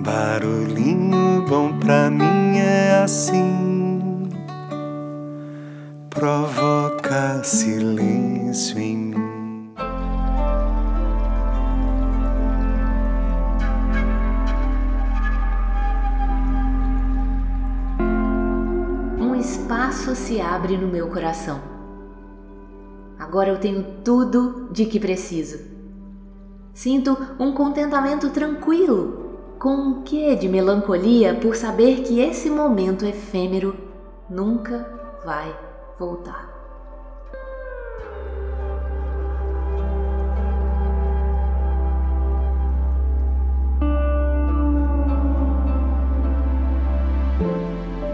Barulhinho bom pra mim é assim, provoca silêncio em mim. Um espaço se abre no meu coração. Agora eu tenho tudo de que preciso. Sinto um contentamento tranquilo, com um quê de melancolia por saber que esse momento efêmero nunca vai voltar.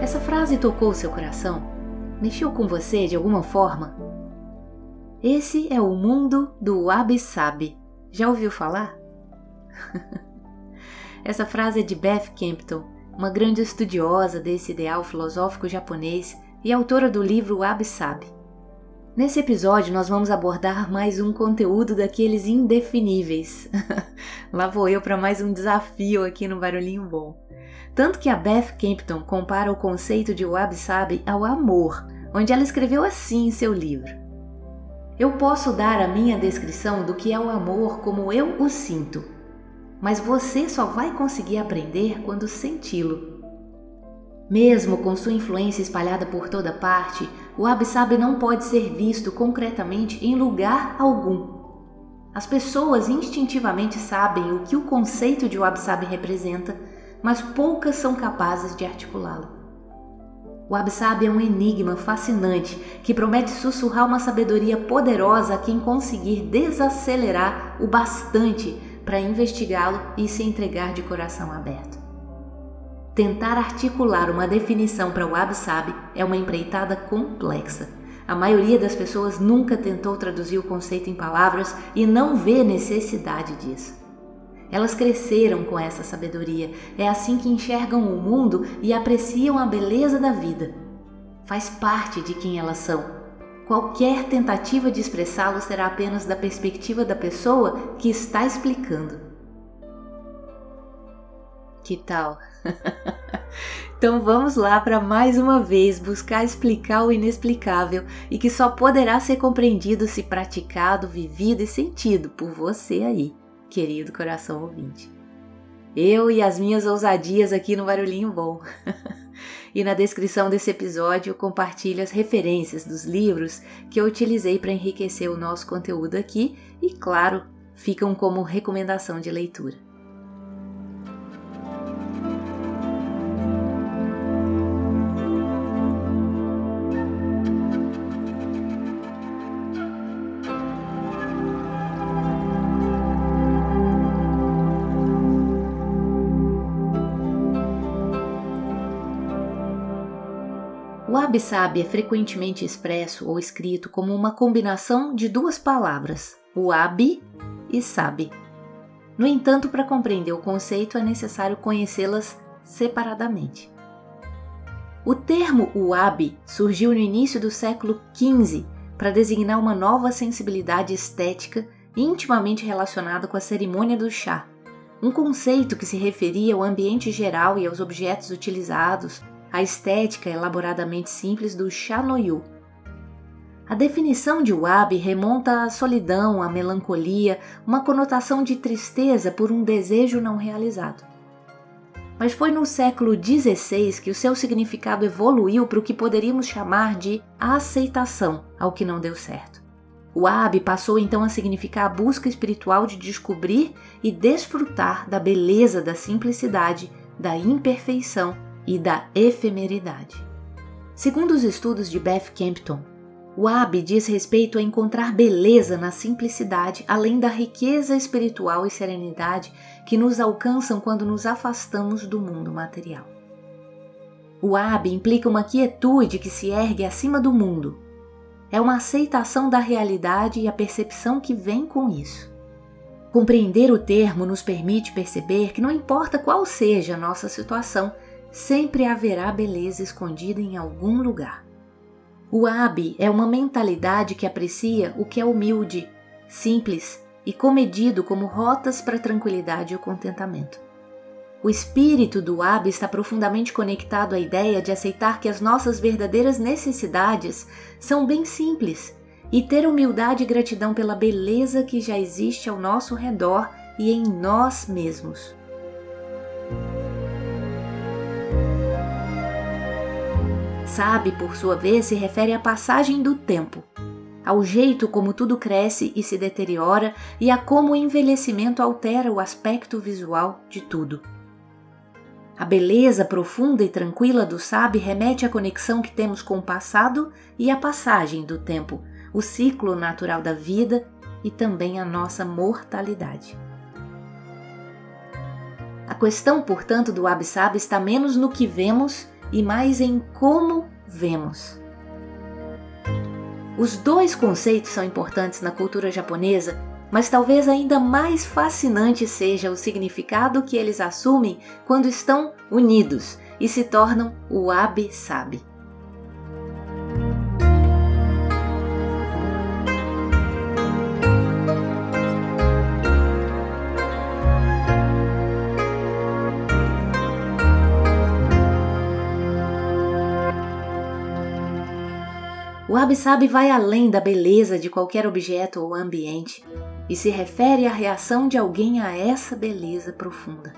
Essa frase tocou seu coração? Mexeu com você de alguma forma? Esse é o mundo do Wabi-Sabi. Já ouviu falar? Essa frase é de Beth Campbell, uma grande estudiosa desse ideal filosófico japonês e autora do livro Wabi-Sabi. Nesse episódio, nós vamos abordar mais um conteúdo daqueles indefiníveis. Lá vou eu para mais um desafio aqui no Barulhinho Bom. Tanto que a Beth Campbell compara o conceito de wabi-sabi ao amor, onde ela escreveu assim em seu livro: Eu posso dar a minha descrição do que é o amor como eu o sinto, mas você só vai conseguir aprender quando senti-lo. Mesmo com sua influência espalhada por toda parte, o wabi-sabi não pode ser visto concretamente em lugar algum. As pessoas instintivamente sabem o que o conceito de wabi-sabi representa, mas poucas são capazes de articulá-lo. O Absab é um enigma fascinante que promete sussurrar uma sabedoria poderosa a quem conseguir desacelerar o bastante para investigá-lo e se entregar de coração aberto. Tentar articular uma definição para o Absab é uma empreitada complexa. A maioria das pessoas nunca tentou traduzir o conceito em palavras e não vê necessidade disso. Elas cresceram com essa sabedoria. É assim que enxergam o mundo e apreciam a beleza da vida. Faz parte de quem elas são. Qualquer tentativa de expressá-lo será apenas da perspectiva da pessoa que está explicando. Que tal? então vamos lá para mais uma vez buscar explicar o inexplicável e que só poderá ser compreendido se praticado, vivido e sentido por você aí querido coração ouvinte. Eu e as minhas ousadias aqui no Barulhinho Bom. e na descrição desse episódio compartilho as referências dos livros que eu utilizei para enriquecer o nosso conteúdo aqui e, claro, ficam como recomendação de leitura. Wabi-sabi é frequentemente expresso ou escrito como uma combinação de duas palavras, wabi e sabi. No entanto, para compreender o conceito é necessário conhecê-las separadamente. O termo wabi surgiu no início do século XV para designar uma nova sensibilidade estética intimamente relacionada com a cerimônia do chá, um conceito que se referia ao ambiente geral e aos objetos utilizados a estética elaboradamente simples do Shanoyu. A definição de wabi remonta à solidão, à melancolia, uma conotação de tristeza por um desejo não realizado. Mas foi no século XVI que o seu significado evoluiu para o que poderíamos chamar de aceitação ao que não deu certo. O passou então a significar a busca espiritual de descobrir e desfrutar da beleza da simplicidade, da imperfeição e da efemeridade. Segundo os estudos de Beth Campton, o Abi diz respeito a encontrar beleza na simplicidade, além da riqueza espiritual e serenidade que nos alcançam quando nos afastamos do mundo material. O Abi implica uma quietude que se ergue acima do mundo. É uma aceitação da realidade e a percepção que vem com isso. Compreender o termo nos permite perceber que não importa qual seja a nossa situação, sempre haverá beleza escondida em algum lugar. O Abi é uma mentalidade que aprecia o que é humilde, simples e comedido como rotas para a tranquilidade e o contentamento. O espírito do Ab está profundamente conectado à ideia de aceitar que as nossas verdadeiras necessidades são bem simples e ter humildade e gratidão pela beleza que já existe ao nosso redor e em nós mesmos. Sabe, por sua vez, se refere à passagem do tempo, ao jeito como tudo cresce e se deteriora e a como o envelhecimento altera o aspecto visual de tudo. A beleza profunda e tranquila do Sabe remete à conexão que temos com o passado e à passagem do tempo, o ciclo natural da vida e também a nossa mortalidade. A questão, portanto, do Abissab está menos no que vemos e mais em como vemos. Os dois conceitos são importantes na cultura japonesa, mas talvez ainda mais fascinante seja o significado que eles assumem quando estão unidos e se tornam o Abi-Sabi. O Abissab vai além da beleza de qualquer objeto ou ambiente e se refere à reação de alguém a essa beleza profunda.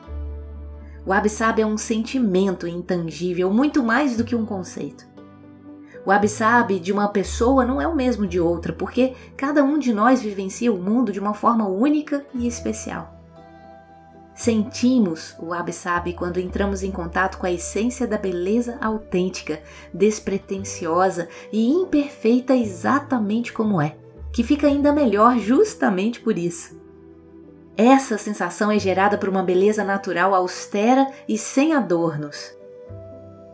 O Abissab é um sentimento intangível, muito mais do que um conceito. O Abissab de uma pessoa não é o mesmo de outra, porque cada um de nós vivencia o mundo de uma forma única e especial. Sentimos o Abissab quando entramos em contato com a essência da beleza autêntica, despretensiosa e imperfeita exatamente como é, que fica ainda melhor justamente por isso. Essa sensação é gerada por uma beleza natural austera e sem adornos.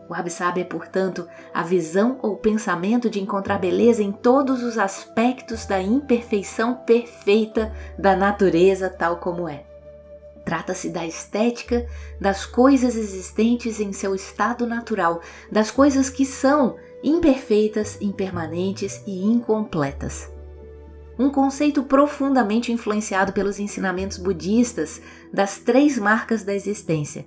O Abissab é, portanto, a visão ou pensamento de encontrar beleza em todos os aspectos da imperfeição perfeita da natureza tal como é. Trata-se da estética das coisas existentes em seu estado natural, das coisas que são imperfeitas, impermanentes e incompletas. Um conceito profundamente influenciado pelos ensinamentos budistas das três marcas da existência: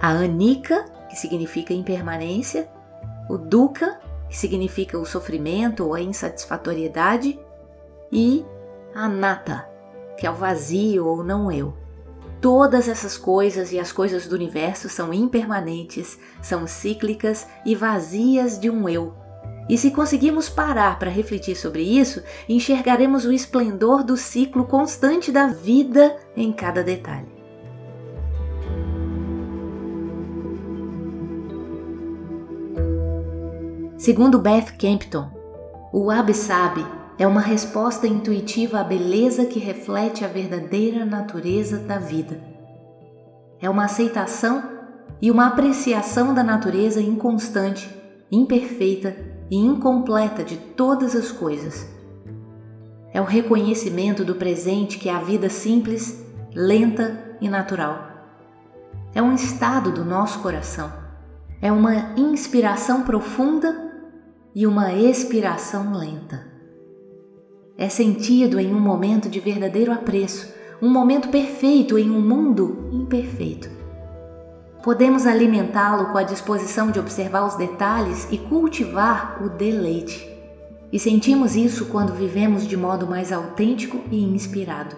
a anika, que significa impermanência, o dukkha, que significa o sofrimento ou a insatisfatoriedade, e a anatta, que é o vazio ou não eu. Todas essas coisas e as coisas do universo são impermanentes, são cíclicas e vazias de um eu. E se conseguirmos parar para refletir sobre isso, enxergaremos o esplendor do ciclo constante da vida em cada detalhe. Segundo Beth Campton, o Abe-Sabe é uma resposta intuitiva à beleza que reflete a verdadeira natureza da vida. É uma aceitação e uma apreciação da natureza inconstante, imperfeita e incompleta de todas as coisas. É o reconhecimento do presente que é a vida simples, lenta e natural. É um estado do nosso coração. É uma inspiração profunda e uma expiração lenta é sentido em um momento de verdadeiro apreço, um momento perfeito em um mundo imperfeito. Podemos alimentá-lo com a disposição de observar os detalhes e cultivar o deleite. E sentimos isso quando vivemos de modo mais autêntico e inspirado.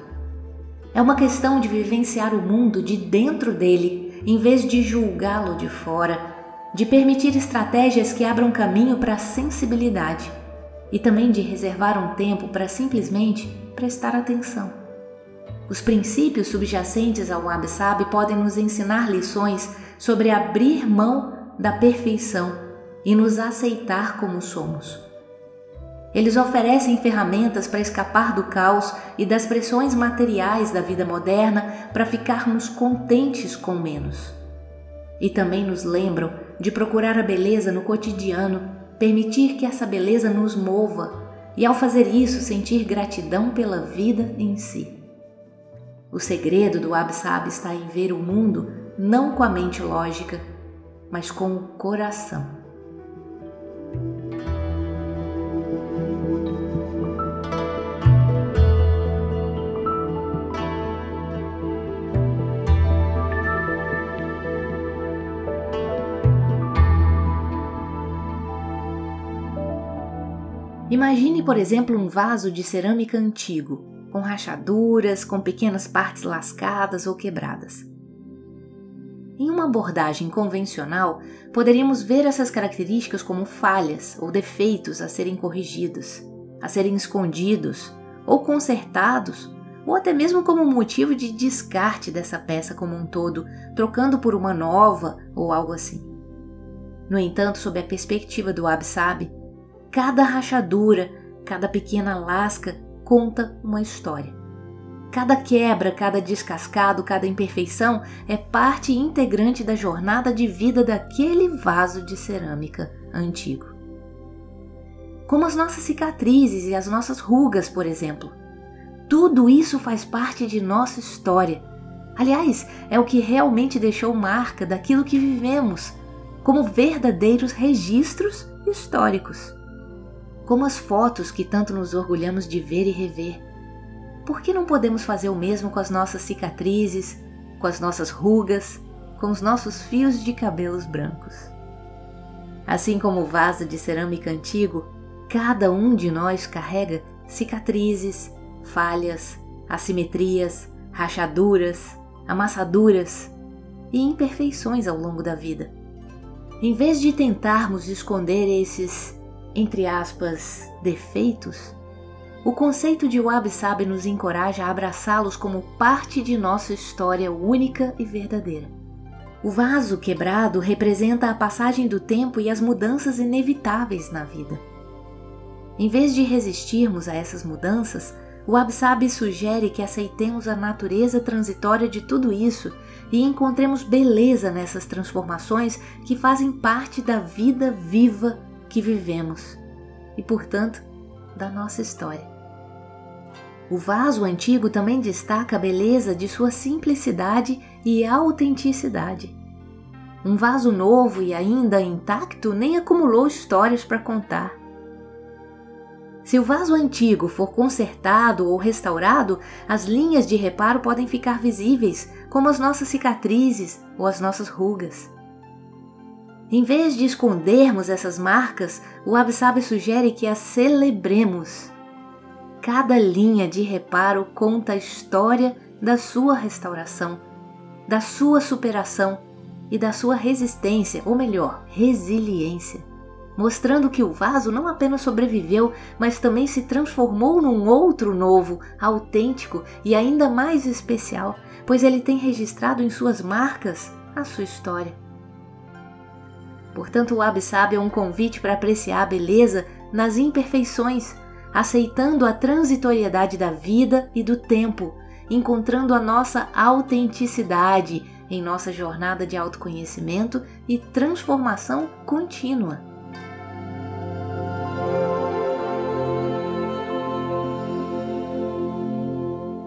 É uma questão de vivenciar o mundo de dentro dele, em vez de julgá-lo de fora, de permitir estratégias que abram caminho para a sensibilidade e também de reservar um tempo para simplesmente prestar atenção. Os princípios subjacentes ao Absab podem nos ensinar lições sobre abrir mão da perfeição e nos aceitar como somos. Eles oferecem ferramentas para escapar do caos e das pressões materiais da vida moderna para ficarmos contentes com menos. E também nos lembram de procurar a beleza no cotidiano permitir que essa beleza nos mova e, ao fazer isso, sentir gratidão pela vida em si. O segredo do Absab está em ver o mundo não com a mente lógica, mas com o coração. Imagine, por exemplo, um vaso de cerâmica antigo, com rachaduras, com pequenas partes lascadas ou quebradas. Em uma abordagem convencional, poderíamos ver essas características como falhas ou defeitos a serem corrigidos, a serem escondidos ou consertados, ou até mesmo como motivo de descarte dessa peça como um todo, trocando por uma nova ou algo assim. No entanto, sob a perspectiva do Absab, cada rachadura, cada pequena lasca conta uma história. Cada quebra, cada descascado, cada imperfeição é parte integrante da jornada de vida daquele vaso de cerâmica antigo. Como as nossas cicatrizes e as nossas rugas, por exemplo. Tudo isso faz parte de nossa história. Aliás, é o que realmente deixou marca daquilo que vivemos, como verdadeiros registros históricos. Como as fotos que tanto nos orgulhamos de ver e rever por que não podemos fazer o mesmo com as nossas cicatrizes, com as nossas rugas, com os nossos fios de cabelos brancos? Assim como o vaso de cerâmica antigo, cada um de nós carrega cicatrizes, falhas, assimetrias, rachaduras, amassaduras e imperfeições ao longo da vida. Em vez de tentarmos esconder esses, entre aspas, defeitos, o conceito de Wabi Sabi nos encoraja a abraçá-los como parte de nossa história única e verdadeira. O vaso quebrado representa a passagem do tempo e as mudanças inevitáveis na vida. Em vez de resistirmos a essas mudanças, o Absabi sugere que aceitemos a natureza transitória de tudo isso e encontremos beleza nessas transformações que fazem parte da vida viva que vivemos e, portanto, da nossa história. O vaso antigo também destaca a beleza de sua simplicidade e autenticidade. Um vaso novo e ainda intacto nem acumulou histórias para contar. Se o vaso antigo for consertado ou restaurado, as linhas de reparo podem ficar visíveis, como as nossas cicatrizes ou as nossas rugas. Em vez de escondermos essas marcas, o Absabe sugere que as celebremos. Cada linha de reparo conta a história da sua restauração, da sua superação e da sua resistência, ou melhor, resiliência, mostrando que o vaso não apenas sobreviveu, mas também se transformou num outro novo, autêntico e ainda mais especial, pois ele tem registrado em suas marcas a sua história. Portanto, o Absab é um convite para apreciar a beleza nas imperfeições aceitando a transitoriedade da vida e do tempo, encontrando a nossa autenticidade em nossa jornada de autoconhecimento e transformação contínua.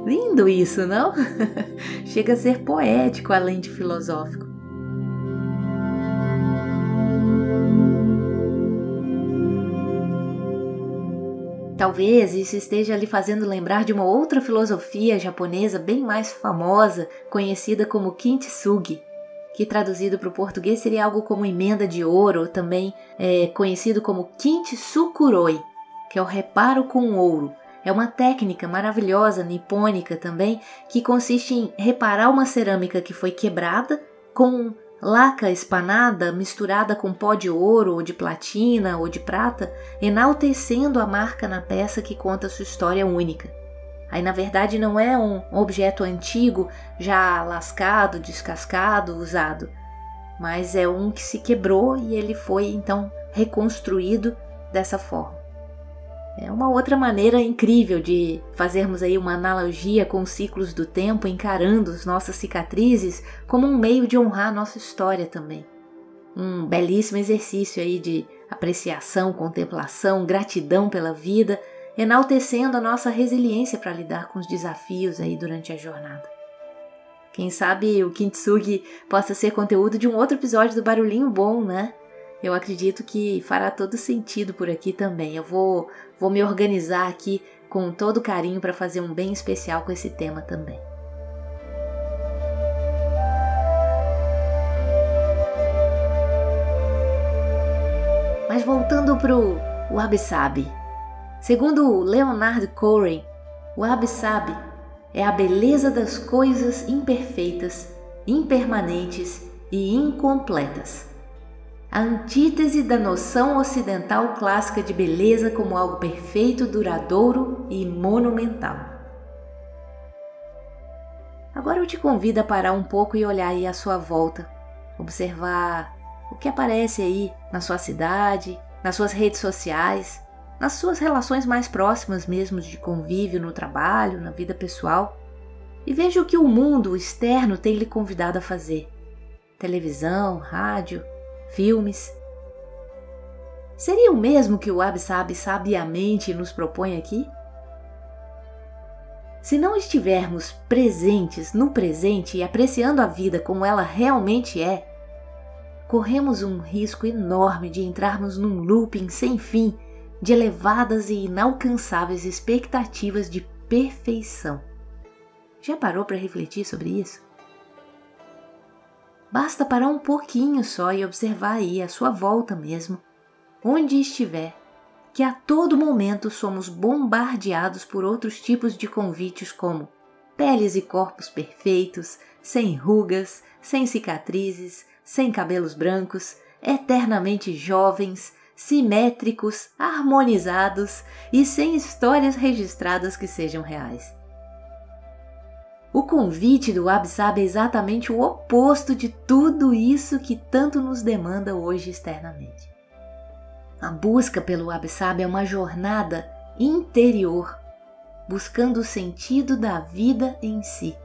Lindo isso, não? Chega a ser poético além de filosófico. Talvez isso esteja lhe fazendo lembrar de uma outra filosofia japonesa bem mais famosa, conhecida como Kintsugi, que traduzido para o português seria algo como emenda de ouro, ou também é conhecido como Kintsukuroi, que é o reparo com ouro. É uma técnica maravilhosa, nipônica também, que consiste em reparar uma cerâmica que foi quebrada com laca espanada misturada com pó de ouro ou de platina ou de prata, enaltecendo a marca na peça que conta sua história única. Aí na verdade não é um objeto antigo, já lascado, descascado, usado, mas é um que se quebrou e ele foi então reconstruído dessa forma. É uma outra maneira incrível de fazermos aí uma analogia com os ciclos do tempo, encarando as nossas cicatrizes como um meio de honrar nossa história também. Um belíssimo exercício aí de apreciação, contemplação, gratidão pela vida, enaltecendo a nossa resiliência para lidar com os desafios aí durante a jornada. Quem sabe o Kintsugi possa ser conteúdo de um outro episódio do Barulhinho Bom, né? eu acredito que fará todo sentido por aqui também. Eu vou, vou me organizar aqui com todo carinho para fazer um bem especial com esse tema também. Mas voltando pro Wabi Sabi, Segundo Leonard Cohen, o Absabe é a beleza das coisas imperfeitas, impermanentes e incompletas. A antítese da noção ocidental clássica de beleza como algo perfeito, duradouro e monumental. Agora eu te convido a parar um pouco e olhar aí à sua volta, observar o que aparece aí na sua cidade, nas suas redes sociais, nas suas relações mais próximas mesmo de convívio no trabalho, na vida pessoal, e veja o que o mundo externo tem lhe convidado a fazer. Televisão, rádio, filmes. Seria o mesmo que o Absab sabiamente nos propõe aqui? Se não estivermos presentes no presente e apreciando a vida como ela realmente é, corremos um risco enorme de entrarmos num looping sem fim de elevadas e inalcançáveis expectativas de perfeição. Já parou para refletir sobre isso? Basta parar um pouquinho só e observar aí a sua volta mesmo, onde estiver, que a todo momento somos bombardeados por outros tipos de convites como peles e corpos perfeitos, sem rugas, sem cicatrizes, sem cabelos brancos, eternamente jovens, simétricos, harmonizados e sem histórias registradas que sejam reais. O convite do Absab é exatamente o oposto de tudo isso que tanto nos demanda hoje externamente. A busca pelo Absab é uma jornada interior, buscando o sentido da vida em si.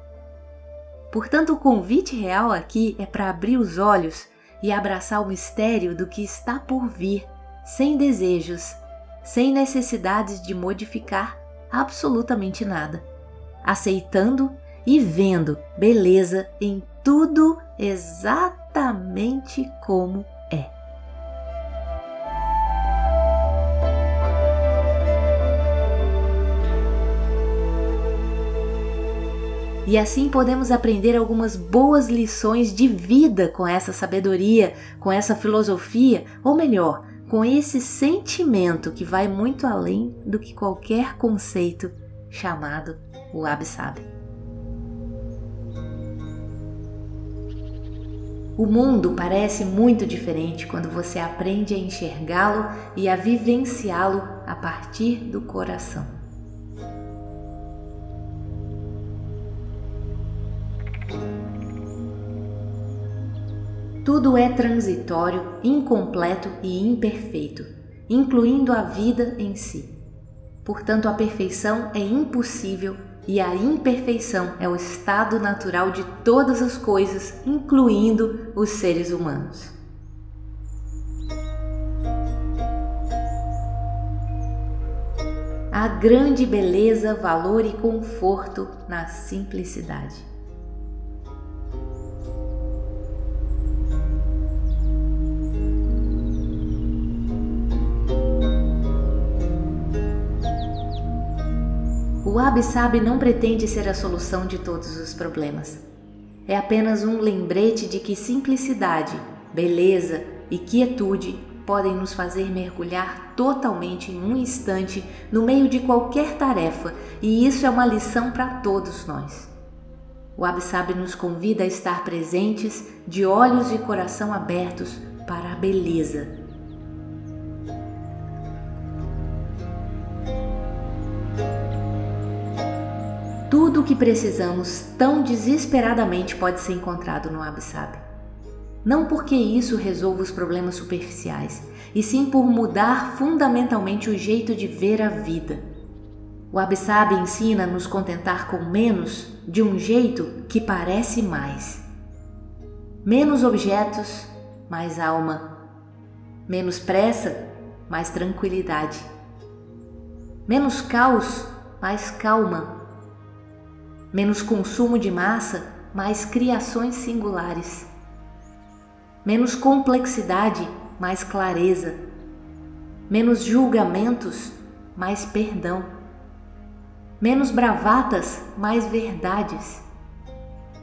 Portanto, o convite real aqui é para abrir os olhos e abraçar o mistério do que está por vir sem desejos, sem necessidades de modificar absolutamente nada, aceitando e vendo beleza em tudo exatamente como é. E assim podemos aprender algumas boas lições de vida com essa sabedoria, com essa filosofia, ou melhor, com esse sentimento que vai muito além do que qualquer conceito chamado o Absab. O mundo parece muito diferente quando você aprende a enxergá-lo e a vivenciá-lo a partir do coração. Tudo é transitório, incompleto e imperfeito, incluindo a vida em si. Portanto, a perfeição é impossível e a imperfeição é o estado natural de todas as coisas, incluindo os seres humanos. Há grande beleza, valor e conforto na simplicidade. O Absab não pretende ser a solução de todos os problemas. É apenas um lembrete de que simplicidade, beleza e quietude podem nos fazer mergulhar totalmente em um instante no meio de qualquer tarefa, e isso é uma lição para todos nós. O Absab nos convida a estar presentes, de olhos e coração abertos para a beleza Tudo o que precisamos tão desesperadamente pode ser encontrado no Absab. Não porque isso resolva os problemas superficiais, e sim por mudar fundamentalmente o jeito de ver a vida. O Absab ensina a nos contentar com menos de um jeito que parece mais. Menos objetos, mais alma. Menos pressa, mais tranquilidade. Menos caos, mais calma menos consumo de massa, mais criações singulares. Menos complexidade, mais clareza. Menos julgamentos, mais perdão. Menos bravatas, mais verdades.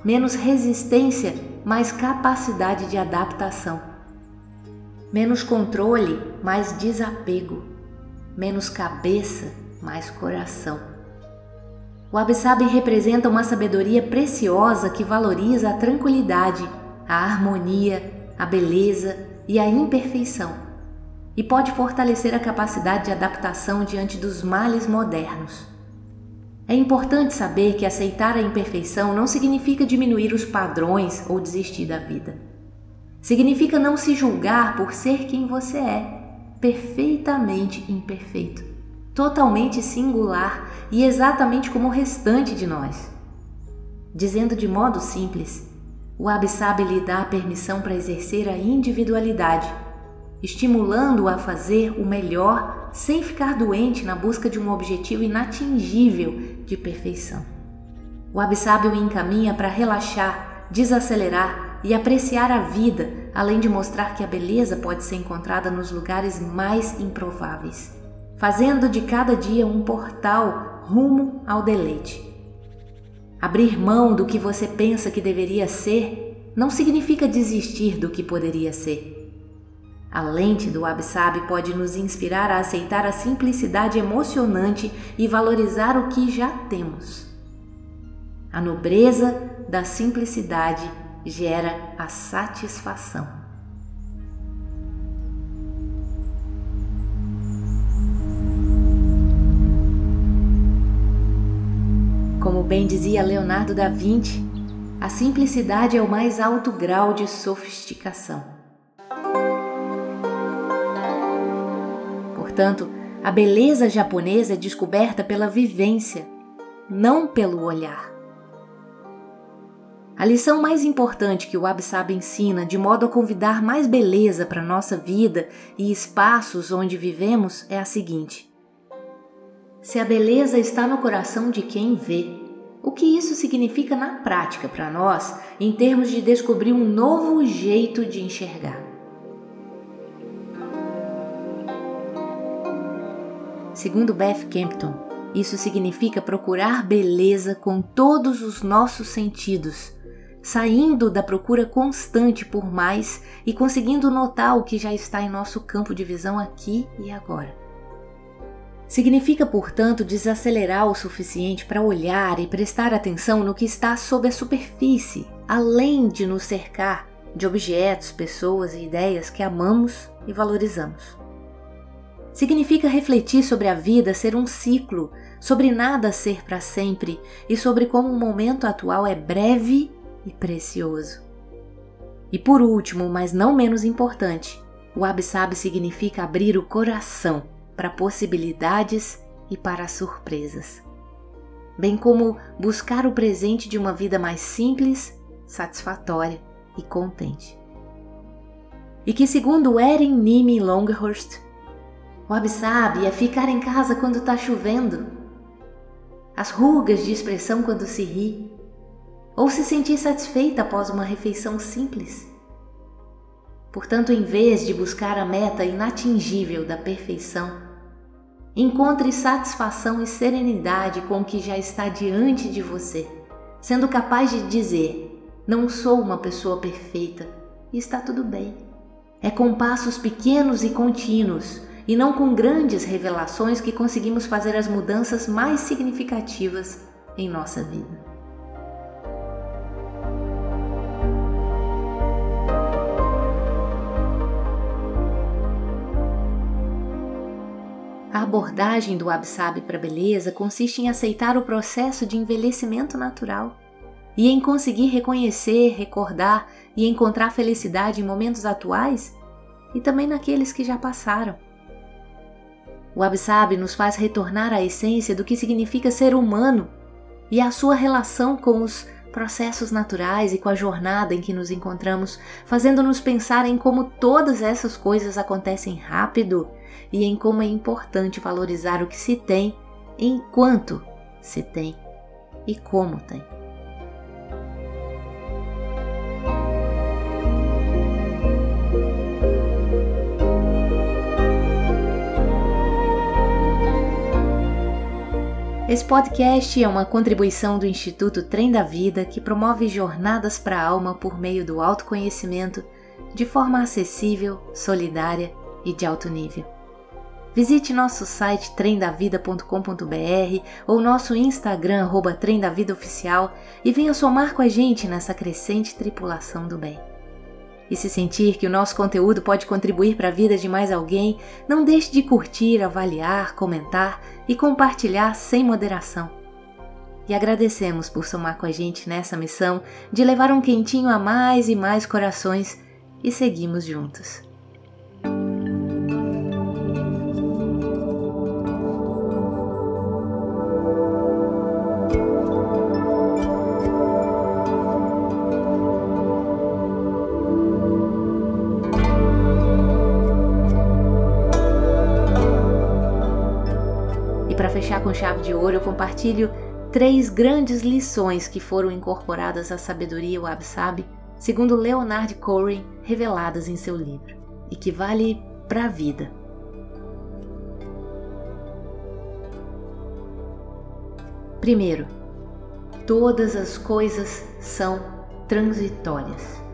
Menos resistência, mais capacidade de adaptação. Menos controle, mais desapego. menos cabeça, mais coração. O Absabe representa uma sabedoria preciosa que valoriza a tranquilidade, a harmonia, a beleza e a imperfeição, e pode fortalecer a capacidade de adaptação diante dos males modernos. É importante saber que aceitar a imperfeição não significa diminuir os padrões ou desistir da vida. Significa não se julgar por ser quem você é, perfeitamente imperfeito, totalmente singular e exatamente como o restante de nós. Dizendo de modo simples, o Abissab lhe dá permissão para exercer a individualidade, estimulando-o a fazer o melhor sem ficar doente na busca de um objetivo inatingível de perfeição. O Abissab o encaminha para relaxar, desacelerar e apreciar a vida, além de mostrar que a beleza pode ser encontrada nos lugares mais improváveis, fazendo de cada dia um portal rumo ao deleite. Abrir mão do que você pensa que deveria ser não significa desistir do que poderia ser. A lente do Absab pode nos inspirar a aceitar a simplicidade emocionante e valorizar o que já temos. A nobreza da simplicidade gera a satisfação. Como bem dizia Leonardo da Vinci, a simplicidade é o mais alto grau de sofisticação. Portanto, a beleza japonesa é descoberta pela vivência, não pelo olhar. A lição mais importante que o Absab ensina, de modo a convidar mais beleza para nossa vida e espaços onde vivemos, é a seguinte: Se a beleza está no coração de quem vê, o que isso significa na prática para nós, em termos de descobrir um novo jeito de enxergar? Segundo Beth Campton, isso significa procurar beleza com todos os nossos sentidos, saindo da procura constante por mais e conseguindo notar o que já está em nosso campo de visão aqui e agora. Significa, portanto, desacelerar o suficiente para olhar e prestar atenção no que está sob a superfície, além de nos cercar de objetos, pessoas e ideias que amamos e valorizamos. Significa refletir sobre a vida ser um ciclo, sobre nada ser para sempre e sobre como o momento atual é breve e precioso. E por último, mas não menos importante, o Absab significa abrir o coração para possibilidades e para surpresas, bem como buscar o presente de uma vida mais simples, satisfatória e contente. E que, segundo Erin Nimi Longhurst, o Absabe é ficar em casa quando está chovendo, as rugas de expressão quando se ri, ou se sentir satisfeita após uma refeição simples. Portanto, em vez de buscar a meta inatingível da perfeição, encontre satisfação e serenidade com o que já está diante de você, sendo capaz de dizer: Não sou uma pessoa perfeita e está tudo bem. É com passos pequenos e contínuos e não com grandes revelações que conseguimos fazer as mudanças mais significativas em nossa vida. A abordagem do Absab para a beleza consiste em aceitar o processo de envelhecimento natural e em conseguir reconhecer, recordar e encontrar felicidade em momentos atuais e também naqueles que já passaram. O Absab nos faz retornar à essência do que significa ser humano e à sua relação com os processos naturais e com a jornada em que nos encontramos, fazendo-nos pensar em como todas essas coisas acontecem rápido e em como é importante valorizar o que se tem enquanto se tem e como tem. Esse podcast é uma contribuição do Instituto Trem da Vida que promove jornadas para a alma por meio do autoconhecimento de forma acessível, solidária e de alto nível. Visite nosso site trendavida.com.br ou nosso Instagram arroba trendavidaoficial e venha somar com a gente nessa crescente tripulação do bem. E se sentir que o nosso conteúdo pode contribuir para a vida de mais alguém, não deixe de curtir, avaliar, comentar e compartilhar sem moderação. E agradecemos por somar com a gente nessa missão de levar um quentinho a mais e mais corações e seguimos juntos. Fechar com chave de ouro, eu compartilho três grandes lições que foram incorporadas à sabedoria Wab Sabi, segundo Leonard Cohen, reveladas em seu livro, e que vale para a vida. Primeiro, todas as coisas são transitórias.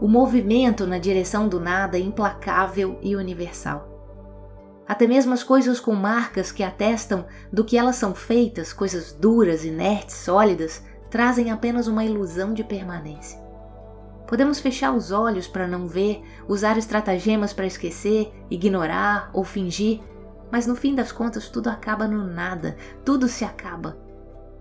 O movimento na direção do nada implacável e universal. Até mesmo as coisas com marcas que atestam do que elas são feitas, coisas duras, inertes, sólidas, trazem apenas uma ilusão de permanência. Podemos fechar os olhos para não ver, usar estratagemas para esquecer, ignorar ou fingir, mas no fim das contas tudo acaba no nada, tudo se acaba.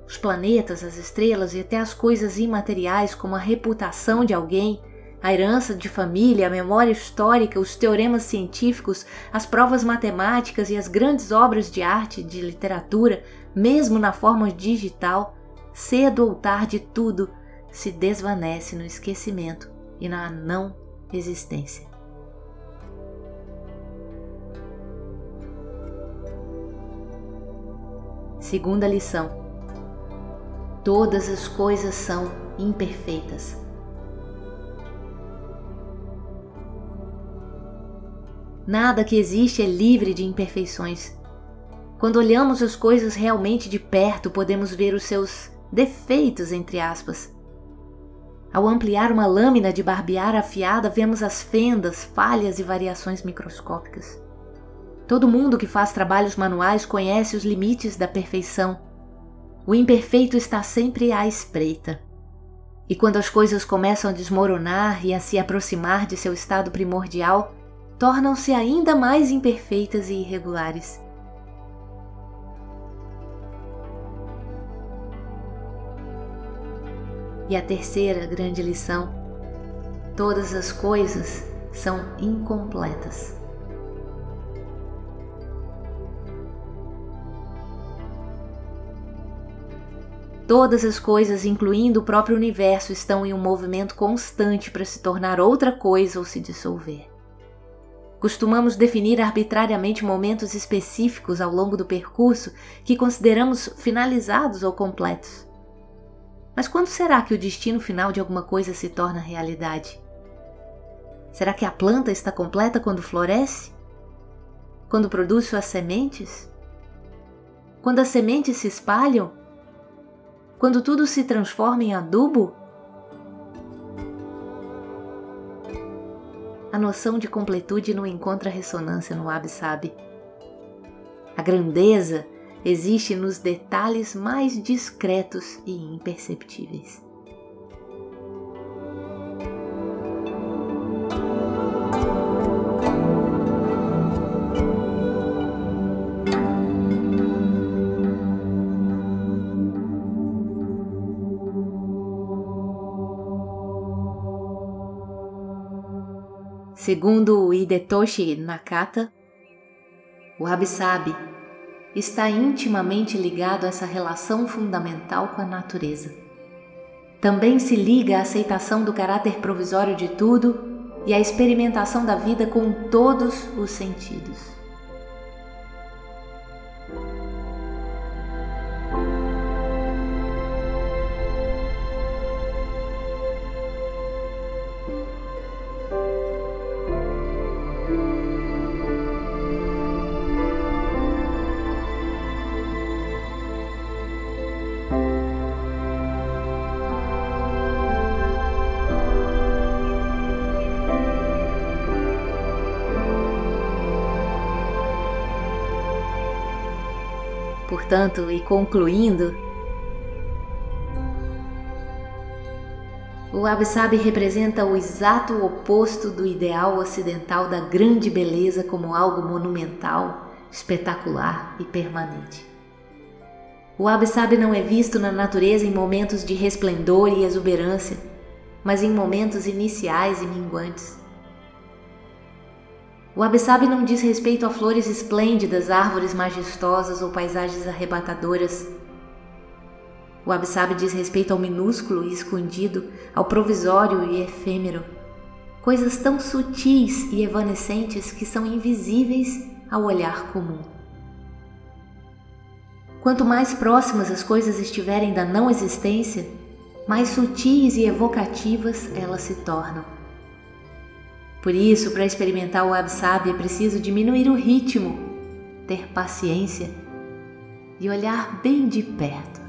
Os planetas, as estrelas e até as coisas imateriais, como a reputação de alguém, a herança de família, a memória histórica, os teoremas científicos, as provas matemáticas e as grandes obras de arte e de literatura, mesmo na forma digital, cedo ou tarde tudo se desvanece no esquecimento e na não existência. Segunda lição: todas as coisas são imperfeitas Nada que existe é livre de imperfeições. Quando olhamos as coisas realmente de perto, podemos ver os seus defeitos, entre aspas. Ao ampliar uma lâmina de barbear afiada, vemos as fendas, falhas e variações microscópicas. Todo mundo que faz trabalhos manuais conhece os limites da perfeição. O imperfeito está sempre à espreita. E quando as coisas começam a desmoronar e a se aproximar de seu estado primordial, tornam-se ainda mais imperfeitas e irregulares. E a terceira grande lição: todas as coisas são incompletas. Todas as coisas, incluindo o próprio universo, estão em um movimento constante para se tornar outra coisa ou se dissolver. Costumamos definir arbitrariamente momentos específicos ao longo do percurso que consideramos finalizados ou completos. Mas quando será que o destino final de alguma coisa se torna realidade? Será que a planta está completa quando floresce? Quando produz suas sementes? Quando as sementes se espalham? Quando tudo se transforma em adubo? A noção de completude não encontra ressonância no Absabe. A grandeza existe nos detalhes mais discretos e imperceptíveis. Segundo Hidetoshi Nakata, o Wabi-Sabi está intimamente ligado a essa relação fundamental com a natureza. Também se liga à aceitação do caráter provisório de tudo e à experimentação da vida com todos os sentidos. Portanto, e concluindo, o Wabi-Sabi representa o exato oposto do ideal ocidental da grande beleza como algo monumental, espetacular e permanente. O Wabi-Sabi não é visto na natureza em momentos de resplendor e exuberância, mas em momentos iniciais e minguantes. O Wabi-Sabi não diz respeito a flores esplêndidas, árvores majestosas ou paisagens arrebatadoras. O Wabi-Sabi diz respeito ao minúsculo e escondido, ao provisório e efêmero, coisas tão sutis e evanescentes que são invisíveis ao olhar comum. Quanto mais próximas as coisas estiverem da não existência, mais sutis e evocativas elas se tornam. Por isso, para experimentar o Absabi é preciso diminuir o ritmo, ter paciência e olhar bem de perto.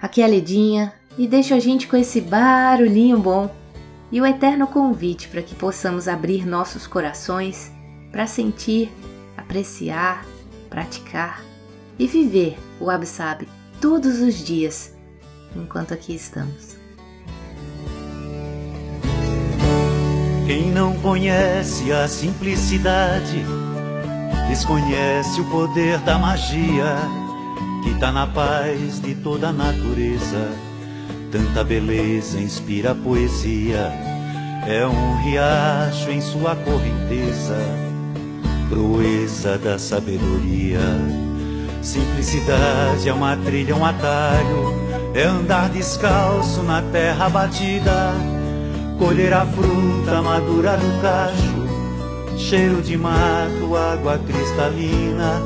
Aqui é a Ledinha e deixo a gente com esse barulhinho bom e o eterno convite para que possamos abrir nossos corações para sentir, apreciar, praticar e viver o Absabi todos os dias enquanto aqui estamos. Quem não conhece a simplicidade, desconhece o poder da magia que está na paz de toda a natureza. Tanta beleza inspira poesia, é um riacho em sua correnteza, proeza da sabedoria. Simplicidade é uma trilha, um atalho, é andar descalço na terra batida colher a fruta madura do cacho, cheiro de mato, água cristalina.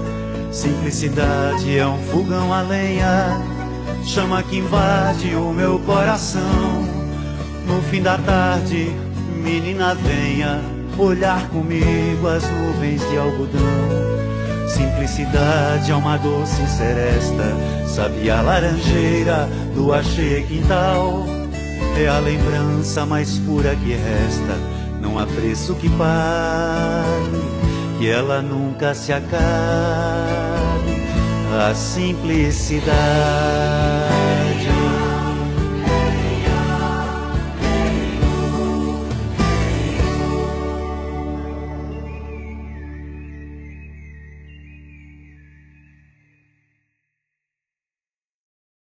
Simplicidade é um fogão a lenha, chama que invade o meu coração. No fim da tarde, menina, venha olhar comigo as nuvens de algodão. Simplicidade é uma doce seresta, sabia laranjeira do achei quintal é a lembrança mais pura que resta. Não há preço que pague, que ela nunca se acabe. A simplicidade.